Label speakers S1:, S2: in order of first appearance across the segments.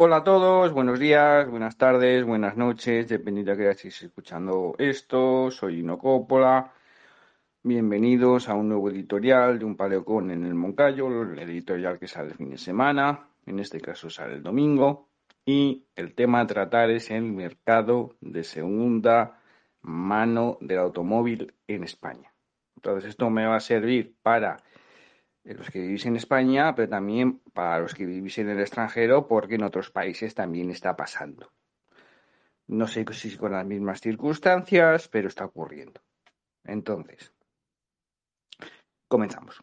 S1: Hola a todos, buenos días, buenas tardes, buenas noches, dependiendo de que estéis escuchando esto. Soy Ino Coppola. Bienvenidos a un nuevo editorial de un paleocón en el Moncayo, el editorial que sale el fin de semana, en este caso sale el domingo, y el tema a tratar es el mercado de segunda mano del automóvil en España. Entonces esto me va a servir para los que vivís en España, pero también para los que vivís en el extranjero, porque en otros países también está pasando. No sé si con las mismas circunstancias, pero está ocurriendo. Entonces, comenzamos.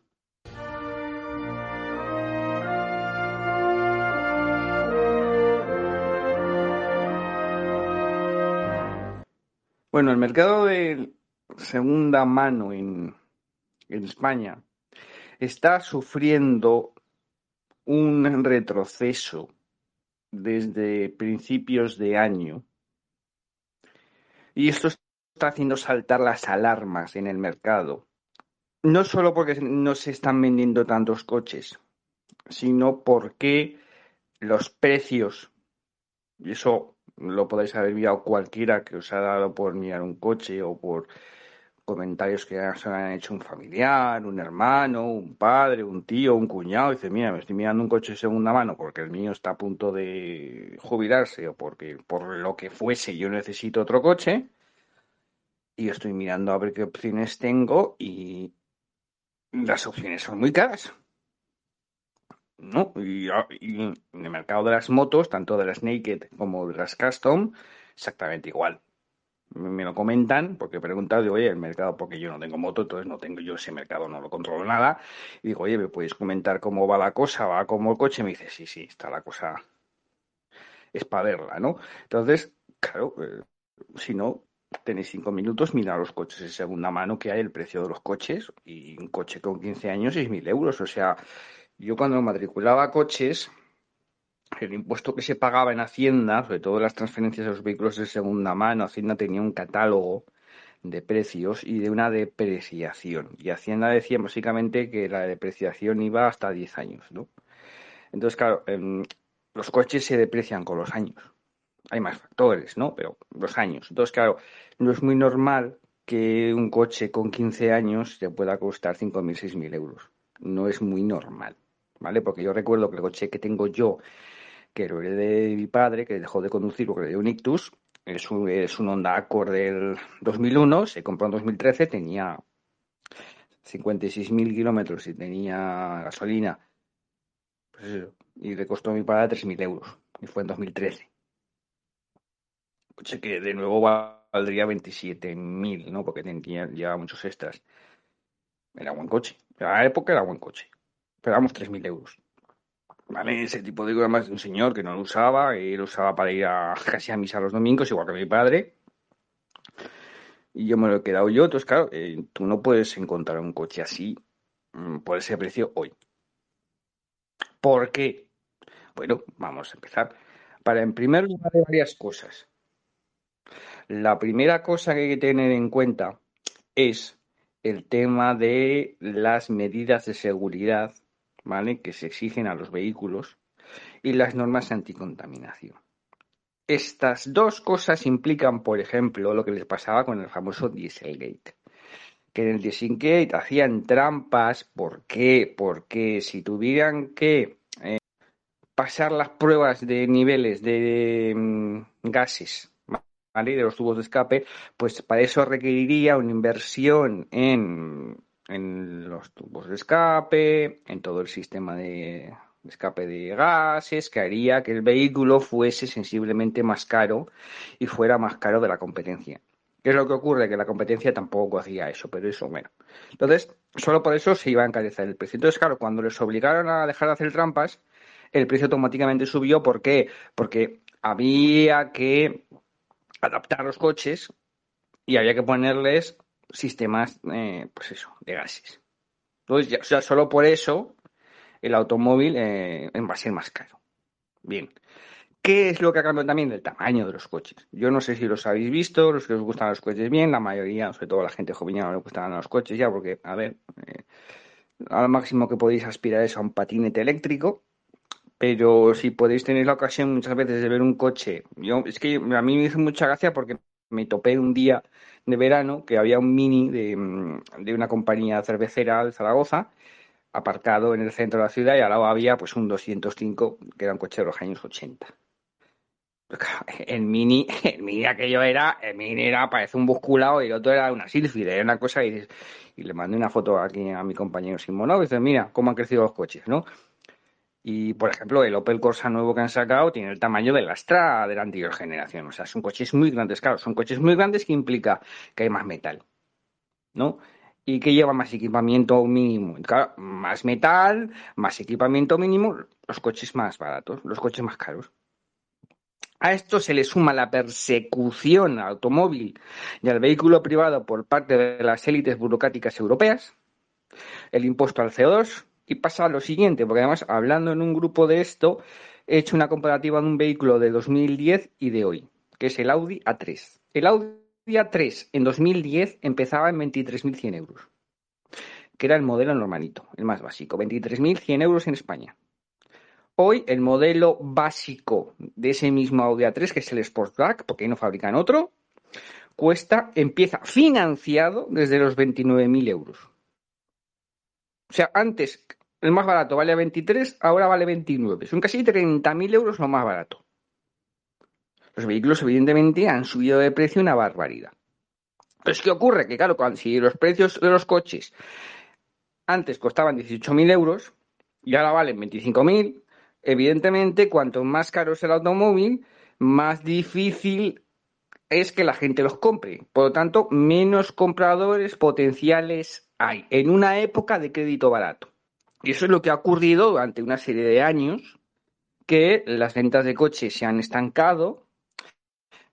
S1: Bueno, el mercado de segunda mano en, en España está sufriendo un retroceso desde principios de año. Y esto está haciendo saltar las alarmas en el mercado. No solo porque no se están vendiendo tantos coches, sino porque los precios, y eso lo podéis haber mirado cualquiera que os ha dado por mirar un coche o por comentarios que se han hecho un familiar, un hermano, un padre, un tío, un cuñado, dice, mira, me estoy mirando un coche de segunda mano porque el mío está a punto de jubilarse o porque por lo que fuese yo necesito otro coche y estoy mirando a ver qué opciones tengo y las opciones son muy caras. ¿No? Y, y en el mercado de las motos, tanto de las naked como de las custom, exactamente igual me lo comentan, porque he preguntado, digo, oye, el mercado, porque yo no tengo moto, entonces no tengo yo ese mercado, no lo controlo nada. Y digo, oye, ¿me podéis comentar cómo va la cosa? ¿Va como el coche? Me dice, sí, sí, está la cosa, es para verla, ¿no? Entonces, claro, eh, si no, tenéis cinco minutos, mira los coches de segunda mano que hay, el precio de los coches, y un coche con 15 años, 6.000 euros. O sea, yo cuando matriculaba coches, el impuesto que se pagaba en Hacienda, sobre todo las transferencias de los vehículos de segunda mano, Hacienda tenía un catálogo de precios y de una depreciación. Y Hacienda decía básicamente que la depreciación iba hasta 10 años, ¿no? Entonces, claro, em, los coches se deprecian con los años. Hay más factores, ¿no? Pero los años. Entonces, claro, no es muy normal que un coche con 15 años te pueda costar 5.000, 6.000 euros. No es muy normal, ¿vale? Porque yo recuerdo que el coche que tengo yo que lo de mi padre, que dejó de conducir porque le dio un ictus. Es un, es un Honda Accord del 2001, se compró en 2013, tenía 56.000 kilómetros y tenía gasolina. Pues eso, y le costó a mi padre 3.000 euros. Y fue en 2013. Coche que de nuevo valdría 27.000, ¿no? Porque tenía, llevaba muchos extras. Era buen coche. En la época era buen coche. Pero damos 3.000 euros. ¿Vale? Ese tipo de además de un señor que no lo usaba, y lo usaba para ir a, casi a misa los domingos, igual que mi padre. Y yo me lo he quedado yo, entonces claro, eh, tú no puedes encontrar un coche así mm, por ese precio hoy. ¿Por qué? Bueno, vamos a empezar. Para en primer lugar varias cosas. La primera cosa que hay que tener en cuenta es el tema de las medidas de seguridad ¿vale? que se exigen a los vehículos y las normas anticontaminación. Estas dos cosas implican, por ejemplo, lo que les pasaba con el famoso Dieselgate. Que en el Dieselgate hacían trampas. ¿Por qué? Porque si tuvieran que eh, pasar las pruebas de niveles de mm, gases ¿vale? de los tubos de escape, pues para eso requeriría una inversión en en los tubos de escape, en todo el sistema de, escape de gases, que haría que el vehículo fuese sensiblemente más caro y fuera más caro de la competencia. ¿Qué es lo que ocurre? Que la competencia tampoco hacía eso, pero eso, bueno. Entonces, solo por eso se iba a encarecer el precio. Entonces, claro, cuando les obligaron a dejar de hacer trampas, el precio automáticamente subió. ¿Por qué? Porque había que adaptar los coches y había que ponerles sistemas, eh, pues eso, de gases. Entonces, ya, o sea, solo por eso el automóvil eh, va a ser más caro. Bien. ¿Qué es lo que ha cambiado también? El tamaño de los coches. Yo no sé si los habéis visto, los que os gustan los coches bien, la mayoría, sobre todo la gente joven, no le gustan los coches ya, porque, a ver, eh, al máximo que podéis aspirar es a un patinete eléctrico, pero si podéis tener la ocasión muchas veces de ver un coche, yo es que a mí me hizo mucha gracia porque me topé un día de verano que había un mini de, mm, de una compañía cervecera de Zaragoza aparcado en el centro de la ciudad y al lado había pues un 205 que era un coche de los años 80. El mini, el mini aquello era, el mini era, parece un busculado y el otro era una sílfide, era una cosa y, y le mandé una foto aquí a mi compañero Simonov y dice, mira cómo han crecido los coches, ¿no? Y, por ejemplo, el Opel Corsa nuevo que han sacado tiene el tamaño del Astra de la anterior generación. O sea, son coches muy grandes, claro, son coches muy grandes que implica que hay más metal, ¿no? Y que lleva más equipamiento mínimo. Claro, más metal, más equipamiento mínimo, los coches más baratos, los coches más caros. A esto se le suma la persecución al automóvil y al vehículo privado por parte de las élites burocráticas europeas, el impuesto al CO2, y pasa lo siguiente, porque además, hablando en un grupo de esto, he hecho una comparativa de un vehículo de 2010 y de hoy, que es el Audi A3. El Audi A3 en 2010 empezaba en 23.100 euros, que era el modelo normalito, el más básico, 23.100 euros en España. Hoy el modelo básico de ese mismo Audi A3, que es el Sportback, porque ahí no fabrican otro, cuesta, empieza financiado desde los 29.000 euros. O sea, antes el más barato vale 23, ahora vale 29. Son casi 30.000 euros lo más barato. Los vehículos, evidentemente, han subido de precio una barbaridad. Pero es que ocurre que, claro, si los precios de los coches antes costaban 18.000 euros y ahora valen 25.000, evidentemente, cuanto más caro es el automóvil, más difícil es que la gente los compre. Por lo tanto, menos compradores potenciales hay en una época de crédito barato. Y eso es lo que ha ocurrido durante una serie de años, que las ventas de coches se han estancado.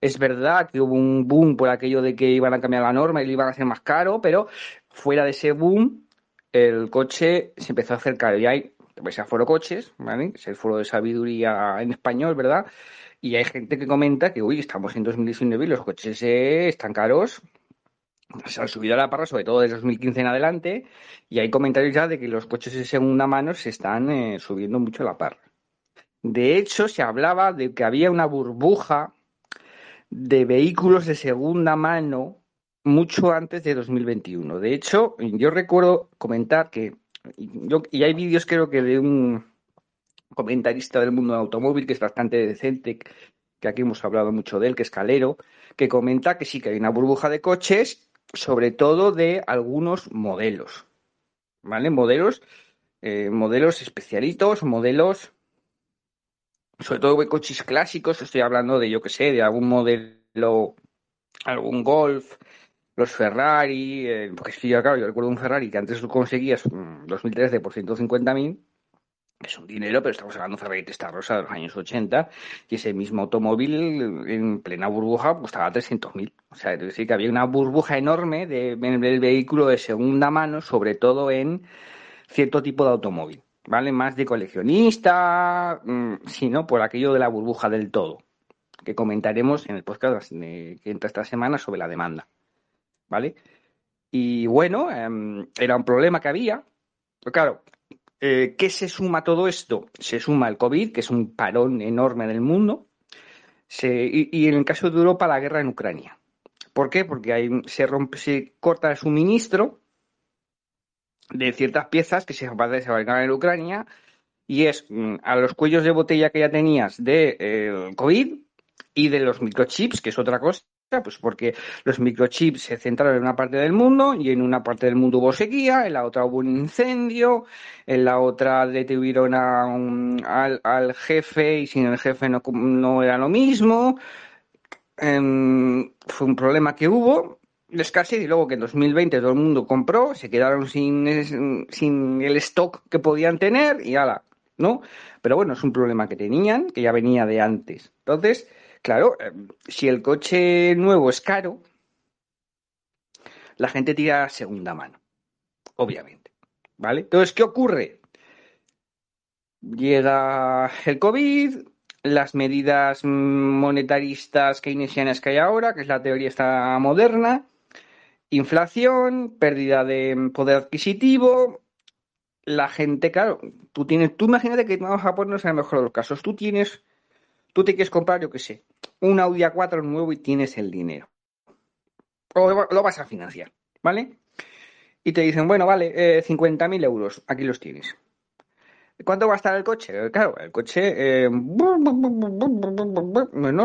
S1: Es verdad que hubo un boom por aquello de que iban a cambiar la norma y le iban a hacer más caro, pero fuera de ese boom, el coche se empezó a hacer caro. Y hay, pues, a Foro Coches, ¿vale? Es el foro de sabiduría en español, ¿verdad? Y hay gente que comenta que, uy, estamos en 2019 y los coches eh, están caros. Se han subido a la parra, sobre todo desde 2015 en adelante, y hay comentarios ya de que los coches de segunda mano se están eh, subiendo mucho a la parra. De hecho, se hablaba de que había una burbuja de vehículos de segunda mano mucho antes de 2021. De hecho, yo recuerdo comentar que, yo, y hay vídeos creo que de un comentarista del mundo del automóvil, que es bastante decente, que aquí hemos hablado mucho de él, que es Calero, que comenta que sí que hay una burbuja de coches, sobre todo de algunos modelos, ¿vale? Modelos, eh, modelos especialitos, modelos, sobre todo de coches clásicos, estoy hablando de, yo que sé, de algún modelo, algún Golf, los Ferrari, eh, porque sí, claro, yo recuerdo un Ferrari que antes lo conseguías en 2013 por 150.000 es un dinero, pero estamos hablando de Ferrari Testarossa de los años 80 y ese mismo automóvil en plena burbuja costaba 300.000. O sea, es decir, que había una burbuja enorme de, del vehículo de segunda mano, sobre todo en cierto tipo de automóvil. ¿Vale? Más de coleccionista, mmm, sino por aquello de la burbuja del todo, que comentaremos en el podcast que entra esta semana sobre la demanda. ¿Vale? Y bueno, eh, era un problema que había. Pero claro, eh, ¿Qué se suma todo esto? Se suma el COVID, que es un parón enorme del mundo, se, y, en el caso de Europa la guerra en Ucrania. ¿Por qué? Porque hay, se, rompe, se corta el suministro de ciertas piezas que se fabrican en Ucrania y es mm, a los cuellos de botella que ya tenías de eh, COVID y de los microchips, que es otra cosa, pues porque los microchips se centraron en una parte del mundo y en una parte del mundo hubo sequía, en la otra hubo un incendio, en la otra detuvieron a un, al, al, jefe y sin el jefe no, era lo mismo. em, fue un problema que hubo de escasez y luego que en 2020 todo el mundo compró, se quedaron sin, sin el stock que podían tener y ala, ¿no? Pero bueno, es un problema que tenían, que ya venía de antes. Entonces, claro, em, si el coche nuevo es caro, la gente tira segunda mano, obviamente, ¿vale? Entonces, ¿qué ocurre? Llega el COVID, las medidas monetaristas keynesianas que hay ahora, que es la teoría esta moderna, inflación, pérdida de poder adquisitivo, la gente, claro, tú tienes, tú imagínate que vamos a ponernos en el mejor de los casos, tú tienes, tú te quieres comprar, yo qué sé, un Audi A4 nuevo y tienes el dinero. O lo vas a financiar, ¿vale? Y te dicen, bueno, vale, eh, 50.000 euros, aquí los tienes. ¿Cuánto va a estar el coche? Claro, el coche, eh, no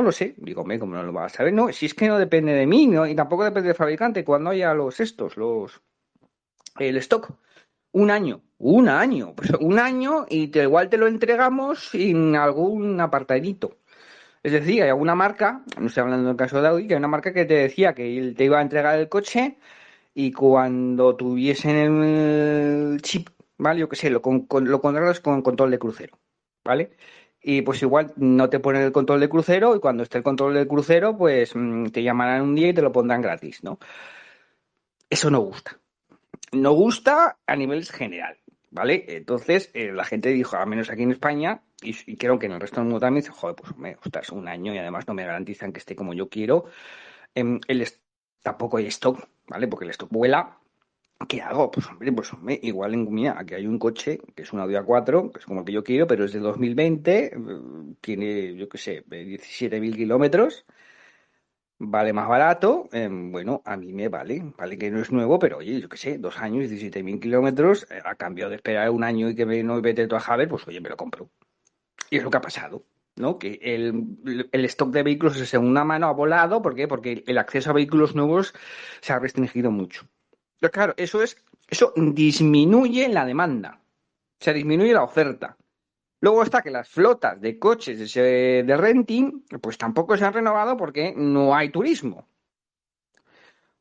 S1: lo sé. Digo, me, ¿cómo no lo vas a saber? No, si es que no depende de mí, ¿no? y tampoco depende del fabricante. Cuando haya los estos, los el stock, un año, un año, un año y te, igual te lo entregamos sin algún apartadito. Es decir, hay alguna marca, no estoy hablando del caso de Audi, que hay una marca que te decía que te iba a entregar el coche y cuando tuviesen el chip ¿vale? Yo qué sé, lo, con, lo controlas con control de crucero, ¿vale? Y pues igual no te ponen el control de crucero y cuando esté el control de crucero, pues mm, te llamarán un día y te lo pondrán gratis, ¿no? Eso no gusta. No gusta a nivel general, ¿vale? Entonces eh, la gente dijo, al menos aquí en España, y, creo que en el resto del mundo también, dice, joder, pues me, ostras, un año y además no me garantizan que esté como yo quiero. Em, el, tampoco hay stock, ¿vale? Porque el stock vuela ¿Qué hago? Pues hombre, pues igual en Gumia, aquí hay un coche que es un Audi A4, que es como el que yo quiero, pero es de 2020, eh, tiene, yo qué sé, 17.000 kilómetros, vale más barato, em, bueno, a mí me vale, vale que no es nuevo, pero oye, yo qué sé, dos años, 17.000 kilómetros, eh, a cambio de esperar un año y que me, no vete todo a Javier, pues oye, me lo compro. Y es lo que ha pasado. ¿no? Que el, el, stock de vehículos de segunda mano ha volado, ¿por qué? Porque el acceso a vehículos nuevos se ha restringido mucho. Pero claro, eso es, eso disminuye la demanda, se disminuye la oferta. Luego está que las flotas de coches de renting, pues tampoco se han renovado porque no hay turismo.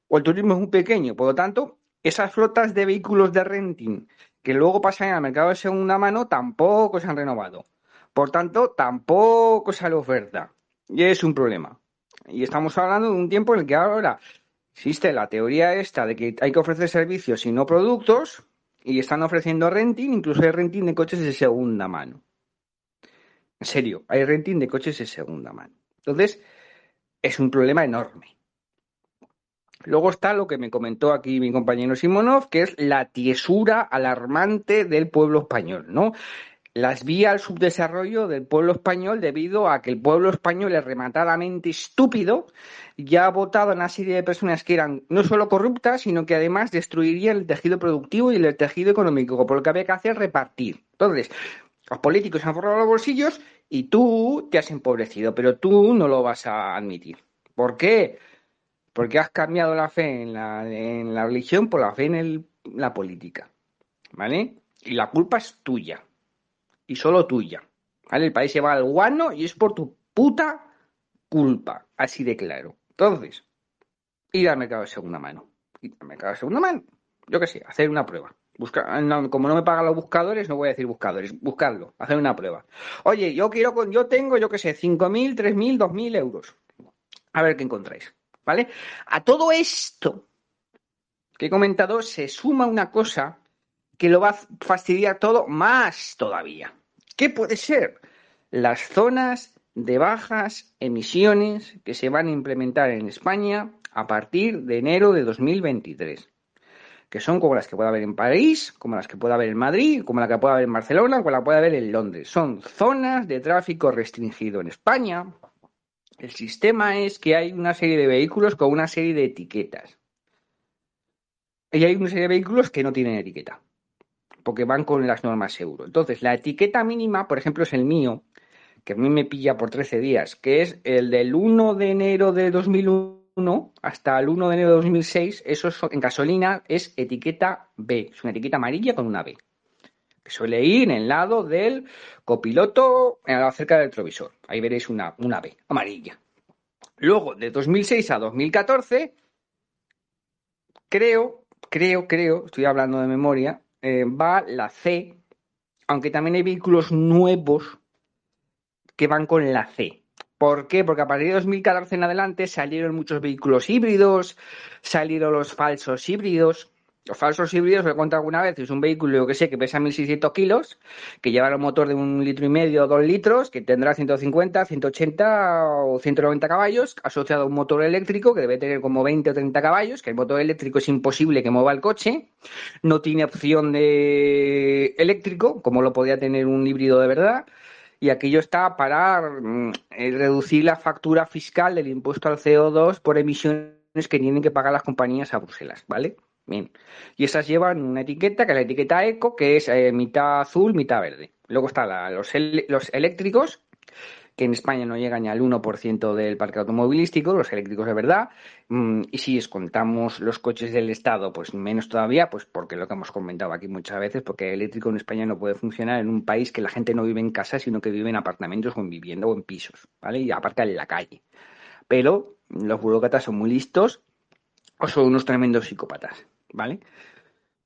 S1: O el turismo es muy pequeño, por lo tanto, esas flotas de vehículos de renting que luego pasan al mercado de segunda mano tampoco se han renovado. Por tanto, tampoco sale oferta. Y es un problema. Y estamos hablando de un tiempo en el que ahora Existe la teoría esta de que hay que ofrecer servicios y no productos, y están ofreciendo renting, incluso hay renting de coches de segunda mano. En serio, hay renting de coches de segunda mano. Entonces, es un problema enorme. Luego está lo que me comentó aquí mi compañero Simonov, que es la tiesura alarmante del pueblo español, ¿no? las vía al subdesarrollo del pueblo español debido a que el pueblo español es rematadamente estúpido y ha votado a una serie de personas que eran no solo corruptas, sino que además destruirían el tejido productivo y el tejido económico, por lo que había que hacer repartir. Entonces, los políticos han forrado los bolsillos y tú te has empobrecido, pero tú no lo vas a admitir. ¿Por qué? Porque has cambiado la fe en la, religión por la fe en la política. ¿Vale? Y la culpa es tuya y solo tuya. ¿Vale? El país se va al guano y es por tu puta culpa. Así de claro. Entonces, ir al mercado de segunda mano. Ir al mercado de segunda mano. Yo qué sé, hacer una prueba. Buscar, como no me pagan los buscadores, no voy a decir buscadores, buscarlo, hacer una prueba. Oye, yo quiero con, yo tengo, yo qué sé, 5.000, 3.000, 2.000 euros. A ver qué encontráis. ¿Vale? A todo esto que he comentado se suma una cosa que lo va a fastidiar todo más todavía. ¿Qué puede ser? Las zonas de bajas emisiones que se van a implementar en España a partir de enero de 2023 que son como las que puede haber en París, como las que puede haber en Madrid, como la que puede haber en Barcelona, como la que puede haber en Londres. Son zonas de tráfico restringido en España. El sistema es que hay una serie de vehículos con una serie de etiquetas. Y hay una serie de vehículos que no tienen etiqueta porque van con las normas euro. Entonces, la etiqueta mínima, por ejemplo, es el mío, que a mí me pilla por 13 días, que es el del 1 de enero de 2001 hasta el 1 de enero de 2006, eso en gasolina es etiqueta B, es una etiqueta amarilla con una B, que suele ir en el lado del copiloto cerca del retrovisor. Ahí veréis una, una B amarilla. Luego, de 2006 a 2014, creo, creo, creo, estoy hablando de memoria, eh, va la C, aunque también hay vehículos nuevos que van con la C. ¿Por qué? Porque a partir de 2014 en adelante salieron muchos vehículos híbridos, salieron los falsos híbridos, los falsos híbridos, lo he contado alguna vez, es un vehículo, que sé, que pesa 1.600 kilos, que lleva un motor de un litro y medio o dos litros, que tendrá 150, 180 o 190 caballos, asociado a un motor eléctrico que debe tener como 20 o 30 caballos, que el motor eléctrico es imposible que mueva el coche, no tiene opción de eléctrico, como lo podía tener un híbrido de verdad, y aquello está para mm, eh, reducir la factura fiscal del impuesto al CO2 por emisiones que tienen que pagar las compañías a Bruselas, ¿vale? Bien. Y esas llevan una etiqueta, que es la etiqueta eco, que es eh, mitad azul, mitad verde. Luego están los, los eléctricos, que en España no llegan ni al 1% del parque automovilístico, los eléctricos de verdad. Mm, y si descontamos los coches del Estado, pues menos todavía, pues porque lo que hemos comentado aquí muchas veces, porque el eléctrico en España no puede funcionar en un país que la gente no vive en casa, sino que vive en apartamentos o en vivienda o en pisos, ¿vale? Y aparte en la calle. Pero los burócratas son muy listos o son unos tremendos psicópatas. ¿vale?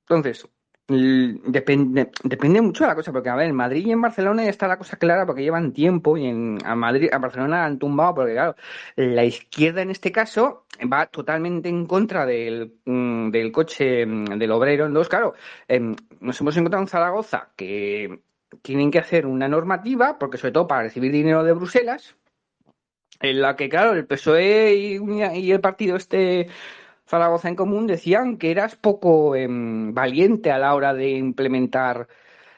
S1: Entonces, depende, depende mucho de la cosa, porque a ver, en Madrid y en Barcelona ya está la cosa clara porque llevan tiempo y en a Madrid, a Barcelona han tumbado porque claro, la izquierda en este caso va totalmente en contra del, mm, del coche mm, del obrero. Entonces, claro, em, nos hemos encontrado en Zaragoza que tienen que hacer una normativa, porque sobre todo para recibir dinero de Bruselas, en la que, claro, el PSOE y, y el partido este Zaragoza en Común decían que eras poco em, valiente a la hora de implementar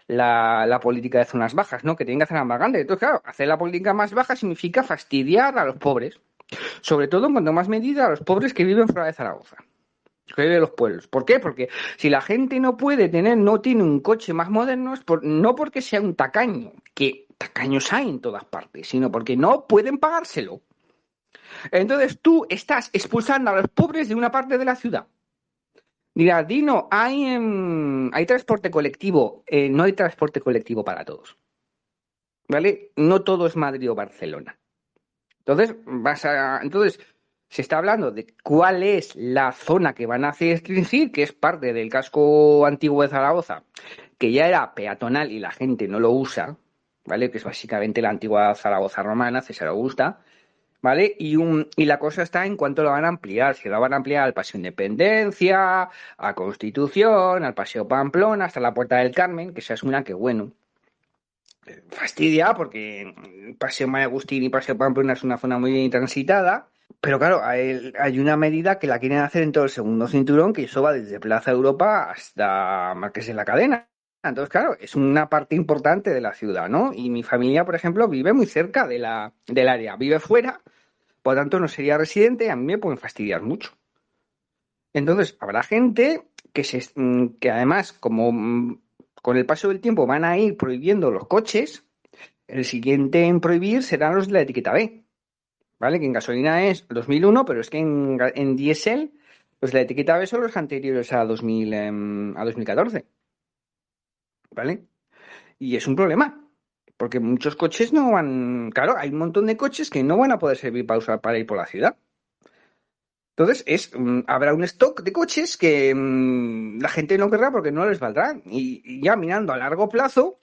S1: la, política de zonas bajas, ¿no? Que tienen que hacerla más grande. Entonces, claro, hacer la política más baja significa fastidiar a los pobres. Sobre todo en cuanto más medida a los pobres que viven fuera de Zaragoza. Que viven los pueblos. ¿Por qué? Porque si la gente no puede tener, no tiene un coche más moderno, es no porque sea un tacaño, que tacaños hay en todas partes, sino porque no pueden pagárselo. Entonces tú estás expulsando a los pobres de una parte de la ciudad. Dirás, Dino, hay, em, hay transporte colectivo. Eh, no hay transporte colectivo para todos. ¿Vale? No todo es Madrid o Barcelona. Entonces, vas a, entonces, se está hablando de cuál es la zona que van a restringir, que es parte del casco antiguo de Zaragoza, que ya era peatonal y la gente no lo usa, ¿vale? Que es básicamente la antigua Zaragoza romana, César Augusta. ¿Vale? Y, un, y la cosa está en cuánto lo van a ampliar. Si lo van a ampliar al Paseo Independencia, a Constitución, al Paseo Pamplona, hasta la Puerta del Carmen, que esa es una que, bueno, fastidia porque Paseo María Agustín y Paseo Pamplona es una zona muy transitada. Pero claro, hay, una medida que la quieren hacer en todo el segundo cinturón, que eso va desde Plaza Europa hasta Marqués de la Cadena. Entonces, claro, es una parte importante de la ciudad, ¿no? Y mi familia, por ejemplo, vive muy cerca del área, vive fuera, por lo tanto no sería residente, a mí me pueden fastidiar mucho. Entonces, habrá gente que, se, mm, que además, como mm, con el paso del tiempo van a ir prohibiendo los coches, el siguiente en prohibir serán los de la etiqueta B. ¿Vale? Que en gasolina es 2001, pero es que en, en diésel, los de la etiqueta B son los anteriores a, 2000, em, a 2014. ¿Vale? Y es un problema. Porque muchos coches no van. Claro, hay un montón de coches que no van a poder servir para usar para ir por la ciudad. Entonces, es, mm, habrá un stock de coches que mm, la gente no querrá porque no les valdrá. Y, ya mirando a largo plazo,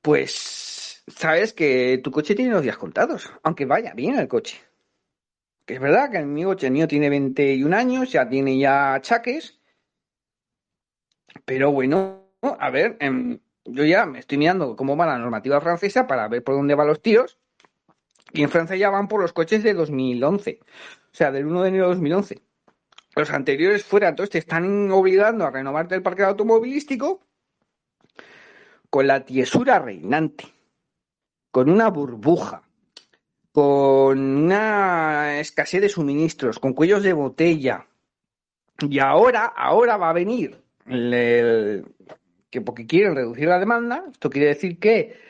S1: pues sabes que tu coche tiene los días contados, aunque vaya bien el coche. Que es verdad que mi coche mío tiene 21 años, ya tiene ya achaques. Pero bueno, a ver, em, yo ya me estoy mirando cómo va la normativa francesa para ver por dónde van los tiros. Y en Francia ya van por los coches de 2011, o sea, del 1 de enero de 2011. Los anteriores fuera, entonces te están obligando a renovarte el parque automovilístico con la tiesura reinante, con una burbuja, con una escasez de suministros, con cuellos de botella. Y ahora, ahora va a venir que porque quieren reducir la demanda, esto quiere decir que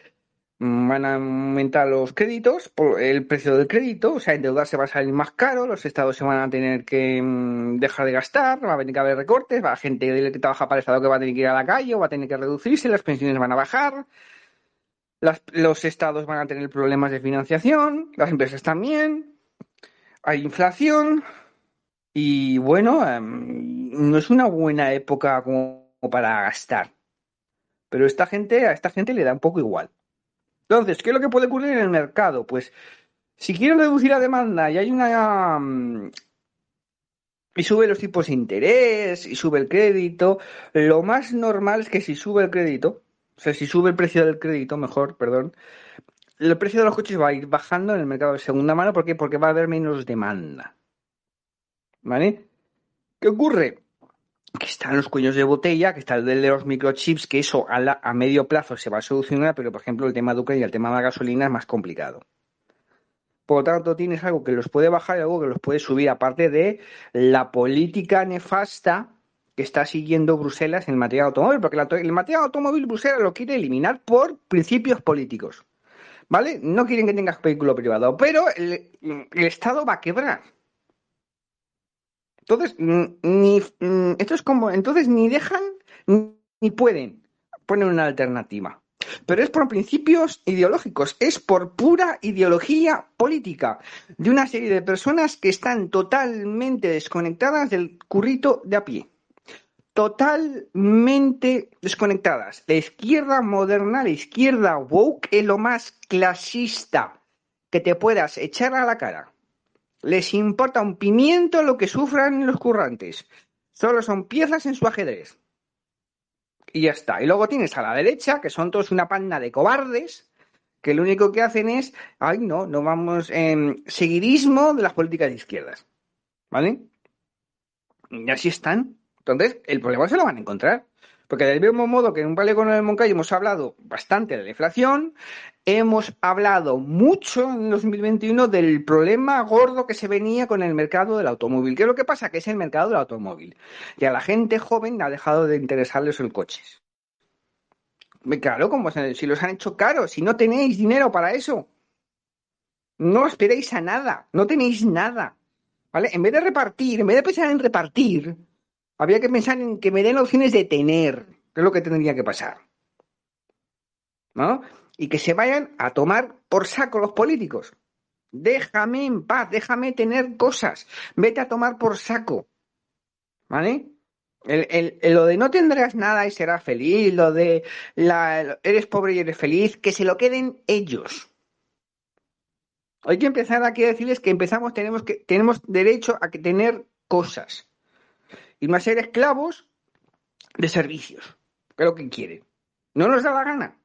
S1: van a aumentar los créditos, el precio del crédito, o sea, endeudarse va a salir más caro, los estados se van a tener que mm, dejar de gastar, va a venir que haber recortes, va a gente que trabaja para el estado que va a tener que ir a la calle o va a tener que reducirse, las pensiones van a bajar. los estados van a tener problemas de financiación, las empresas también, hay inflación y bueno, em, no es una buena época como para gastar. Pero esta gente, a esta gente le da un poco igual. Entonces, ¿qué es lo que puede ocurrir en el mercado? Pues si quieren reducir la demanda y hay una mm, y sube los tipos de interés y sube el crédito, lo más normal es que si sube el crédito, o sea, si sube el precio del crédito, mejor, perdón, el precio de los coches va a ir bajando en el mercado de segunda mano. ¿Por qué? Porque va a haber menos demanda. ¿Vale? ¿Qué ocurre? Que están los cuellos de botella, que está el de los microchips, que eso a, a medio plazo se va a solucionar, pero por ejemplo el tema de Ucrania y el tema de la gasolina es más complicado. Por lo tanto, tienes algo que los puede bajar y algo que los puede subir, aparte de la política nefasta que está siguiendo Bruselas en el material automóvil, porque el material automóvil Bruselas lo quiere eliminar por principios políticos. ¿Vale? No quieren que tengas vehículo privado, pero el, Estado va a quebrar. Entonces, ni, esto es como, entonces ni dejan ni pueden poner una alternativa. Pero es por principios ideológicos, es por pura ideología política de una serie de personas que están totalmente desconectadas del currito de a pie. Totalmente desconectadas. La izquierda moderna, la izquierda woke es lo más clasista que te puedas echar a la cara. Les importa un pimiento lo que sufran los currantes. Solo son piezas en su ajedrez y ya está. Y luego tienes a la derecha, que son todos una panda de cobardes, que lo único que hacen es, ay, no, no vamos, en seguidismo de las políticas de izquierdas. ¿Vale? Y así están. Entonces, el problema se lo van a encontrar. Porque del mismo modo que en un Vale el Moncayo hemos hablado bastante de la inflación, hemos hablado mucho en 2021 del problema gordo que se venía con el mercado del automóvil. ¿Qué es lo que pasa? Que es el mercado del automóvil. Y a la gente joven ha dejado de interesarles el coche. Claro, como si los han hecho caros, si no tenéis dinero para eso. No esperéis a nada, no tenéis nada. ¿Vale? En vez de repartir, en vez de pensar en repartir, había que pensar en que me den opciones de tener, que es lo que tendría que pasar. ¿No? Y que se vayan a tomar por saco los políticos. Déjame en paz, déjame tener cosas. Vete a tomar por saco. ¿Vale? El, lo de no tendrás nada y serás feliz, lo de la, eres pobre y eres feliz, que se lo queden ellos. Hay que empezar aquí a decirles que empezamos, tenemos que, tenemos derecho a que tener cosas y no a ser esclavos de servicios, que es lo que quieren. No nos da la gana.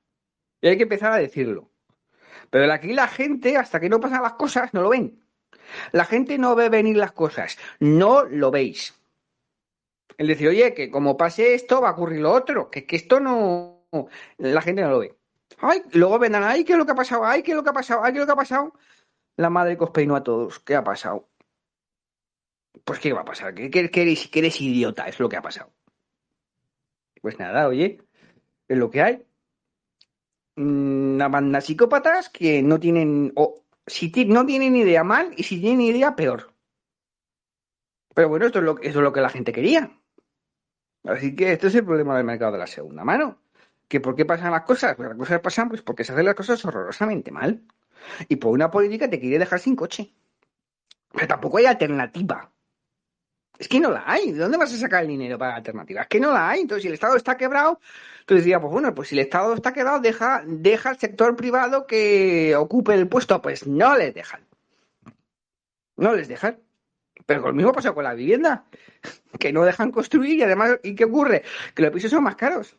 S1: Y hay que empezar a decirlo. Pero aquí la gente, hasta que no pasan las cosas, no lo ven. La gente no ve venir las cosas. No lo veis. Él dice, oye, que como pase esto, va a ocurrir lo otro. Que, que esto no. La gente no lo ve. Ay, luego vendrán, ay, ¿qué es lo que ha pasado? Ay, ¿qué es lo que ha pasado? Ay, ¿qué es lo que ha pasado? La madre que os peinó a todos. ¿Qué ha pasado? Pues ¿qué va a pasar? ¿Que, que eres idiota? Es lo que ha pasado. Pues nada, oye, es lo que hay. Una banda psicópatas que no tienen, o si no tienen idea mal y si tienen idea peor. Pero bueno, esto es lo, es lo que la gente quería. Así que este es el problema del mercado de la segunda mano. ¿Que ¿Por qué pasan las cosas? Pues las cosas pasan pues porque se hacen las cosas horrorosamente mal. Y por una política te quiere dejar sin coche. Pero tampoco hay alternativa. Es que no la hay. ¿De dónde vas a sacar el dinero para alternativas? Es que no la hay. Entonces, si el Estado está quebrado, entonces diría, pues bueno, pues si el Estado está quebrado, deja, deja al sector privado que ocupe el puesto. Pues no les dejan. No les dejan. Pero lo mismo pasa con la vivienda, que no dejan construir y además, ¿y qué ocurre? Que los pisos son más caros,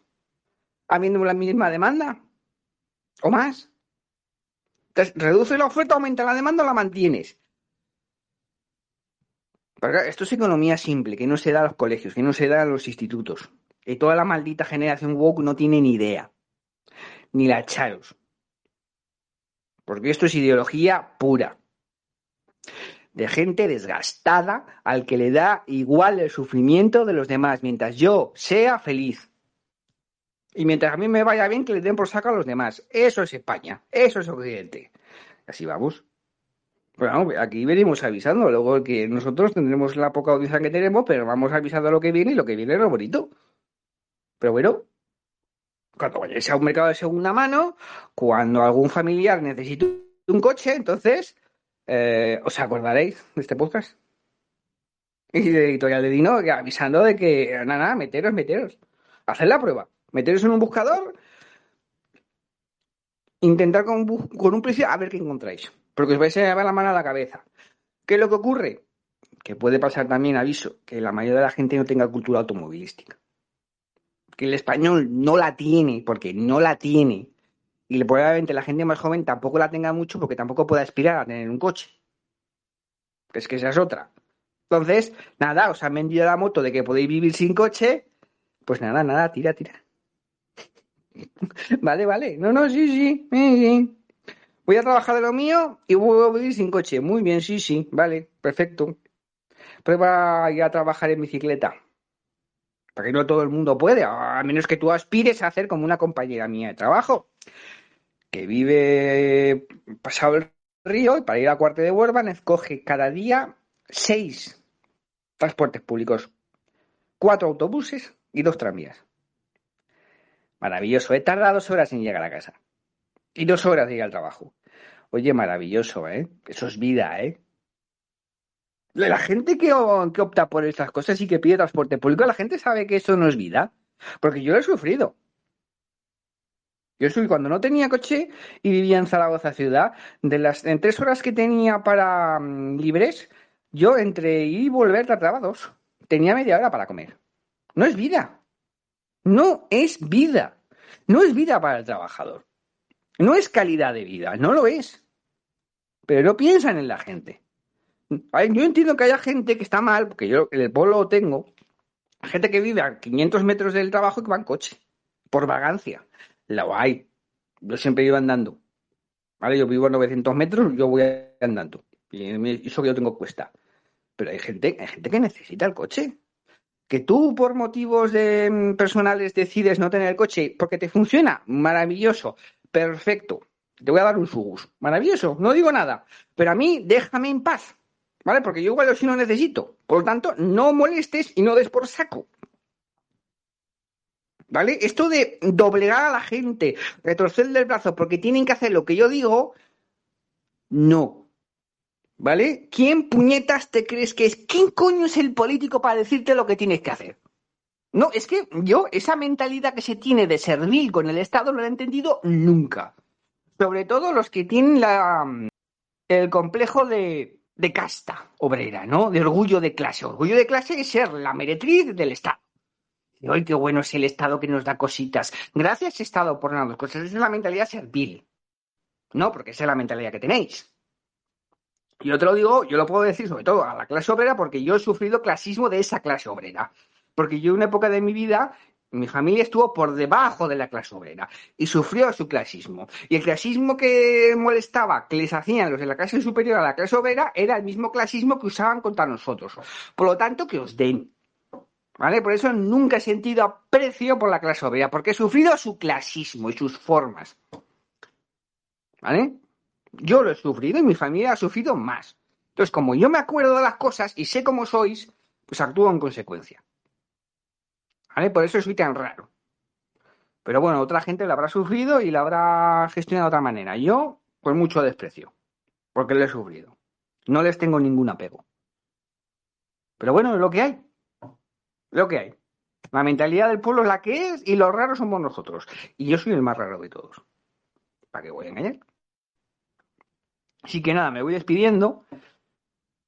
S1: habiendo la misma demanda o más. Entonces, reduce la oferta, aumenta la demanda o la mantienes esto es economía simple, que no se da a los colegios, que no se da a los institutos. Y toda la maldita generación woke no tiene ni idea. Ni la charos. Porque esto es ideología pura. De gente desgastada al que le da igual el sufrimiento de los demás, mientras yo sea feliz. Y mientras a mí me vaya bien, que le den por saco a los demás. Eso es España. Eso es Occidente. Así vamos. Bueno, aquí venimos avisando, luego que nosotros tendremos la poca audiencia que tenemos, pero vamos avisando lo que viene y lo que viene es lo bonito. Pero bueno, cuando vayáis a un mercado de segunda mano, cuando algún familiar necesite un coche, entonces eh, os acordaréis de este podcast. Y de Editorial de Dino avisando de que, nada, nada, meteros, meteros. Haced la prueba. Meteros en un buscador, intentar con, con un precio a ver qué encontráis. Porque os vais a llevar la mano a la cabeza. ¿Qué es lo que ocurre? Que puede pasar también, aviso, que la mayoría de la gente no tenga cultura automovilística. Que el español no la tiene, porque no la tiene. Y probablemente la gente más joven tampoco la tenga mucho porque tampoco puede aspirar a tener un coche. Es que esa es otra. Entonces, nada, os han vendido la moto de que podéis vivir sin coche. Pues nada, nada, tira, tira. vale, vale. No, no, sí, sí, sí, sí. Voy a trabajar de lo mío y voy a vivir sin coche. Muy bien, sí, sí, vale, perfecto. Prueba a ir a trabajar en bicicleta. Para que no todo el mundo puede, a menos que tú aspires a hacer como una compañera mía de trabajo, que vive pasado el río y para ir a Cuarte de Huervan escoge cada día seis transportes públicos, cuatro autobuses y dos tranvías. Maravilloso, he tardado dos horas en llegar a casa. Y dos horas de ir al trabajo. Oye, maravilloso, ¿eh? Eso es vida, ¿eh? La gente que, opta por estas cosas y que pide transporte público, la gente sabe que eso no es vida. Porque yo lo he sufrido. Yo soy cuando no tenía coche y vivía en Zaragoza ciudad, de las en tres horas que tenía para mm, libres, yo entre ir y volver trataba dos. Tenía media hora para comer. No es vida. No es vida. No es vida para el trabajador. No es calidad de vida, no lo es. Pero no piensan en la gente. Yo entiendo que haya gente que está mal, porque yo en el pueblo lo tengo, gente que vive a 500 metros del trabajo y que va en coche, por vagancia. La hay. Yo siempre iba andando. Yo vivo a 900 metros, yo voy andando. Y eso que yo tengo cuesta. Pero hay gente, hay gente que necesita el coche. Que tú, por motivos de, mm, personales, decides no tener el coche porque te funciona, maravilloso perfecto. Te voy a dar un subus. Maravilloso, no digo nada. Pero a mí déjame en paz. ¿Vale? Porque yo igual si no necesito. Por lo tanto, no molestes y no des por saco. ¿Vale? Esto de doblegar a la gente, retorcerle el brazo porque tienen que hacer lo que yo digo, no. ¿Vale? ¿Quién puñetas te crees que es? ¿Quién coño es el político para decirte lo que tienes que hacer? No, es que yo esa mentalidad que se tiene de servir con el Estado no la he entendido nunca. Sobre todo los que tienen la, el complejo de, de casta obrera, ¿no? De orgullo de clase. Orgullo de clase es ser la meretriz del Estado. Y hoy qué bueno es el Estado que nos da cositas. Gracias, Estado, por darnos cosas. Es la mentalidad servil. No, porque esa es la mentalidad que tenéis. Yo te lo digo, yo lo puedo decir sobre todo a la clase obrera porque yo he sufrido clasismo de esa clase obrera porque yo en una época de mi vida mi familia estuvo por debajo de la clase obrera y sufrió su clasismo. Y el clasismo que molestaba, que les hacían los de la clase superior a la clase obrera, era el mismo clasismo que usaban contra nosotros. Por lo tanto, que os den. ¿Vale? Por eso nunca he sentido aprecio por la clase obrera, porque he sufrido su clasismo y sus formas. ¿Vale? Yo lo he sufrido y mi familia ha sufrido más. Entonces, como yo me acuerdo de las cosas y sé cómo sois, pues actúo en consecuencia. Por eso soy tan raro. Pero bueno, otra gente la habrá sufrido y la habrá gestionado de otra manera. Yo, pues mucho desprecio, porque lo he sufrido. No les tengo ningún apego. Pero bueno, es lo que hay. Lo que hay. La mentalidad del pueblo es la que es y los raros somos nosotros. Y yo soy el más raro de todos. ¿Para qué voy a engañar? Así que nada, me voy despidiendo.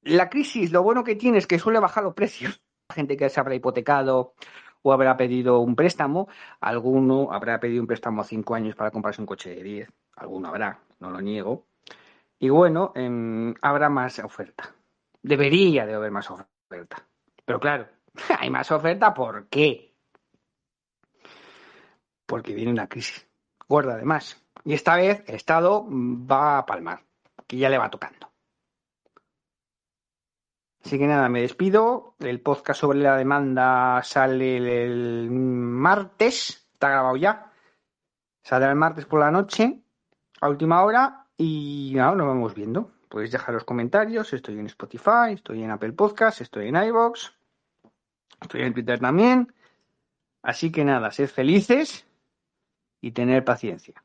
S1: La crisis, lo bueno que tiene es que suele bajar los precios. La gente que se habrá hipotecado, o habrá pedido un préstamo, alguno habrá pedido un préstamo a cinco años para comprarse un coche de 10, alguno habrá, no lo niego. Y bueno, em, habrá más oferta. Debería de haber más oferta. Pero claro, hay más oferta, ¿por qué? Porque viene una crisis gorda además. Y esta vez el Estado va a palmar, que ya le va tocando. Así que nada, me despido. El podcast sobre la demanda sale el martes, está grabado ya. Saldrá el martes por la noche, a última hora, y nada, nos vamos viendo. Podéis dejar los comentarios. Estoy en Spotify, estoy en Apple Podcast, estoy en iBox, estoy en Twitter también. Así que nada, sed felices y tener paciencia.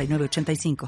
S2: 906985.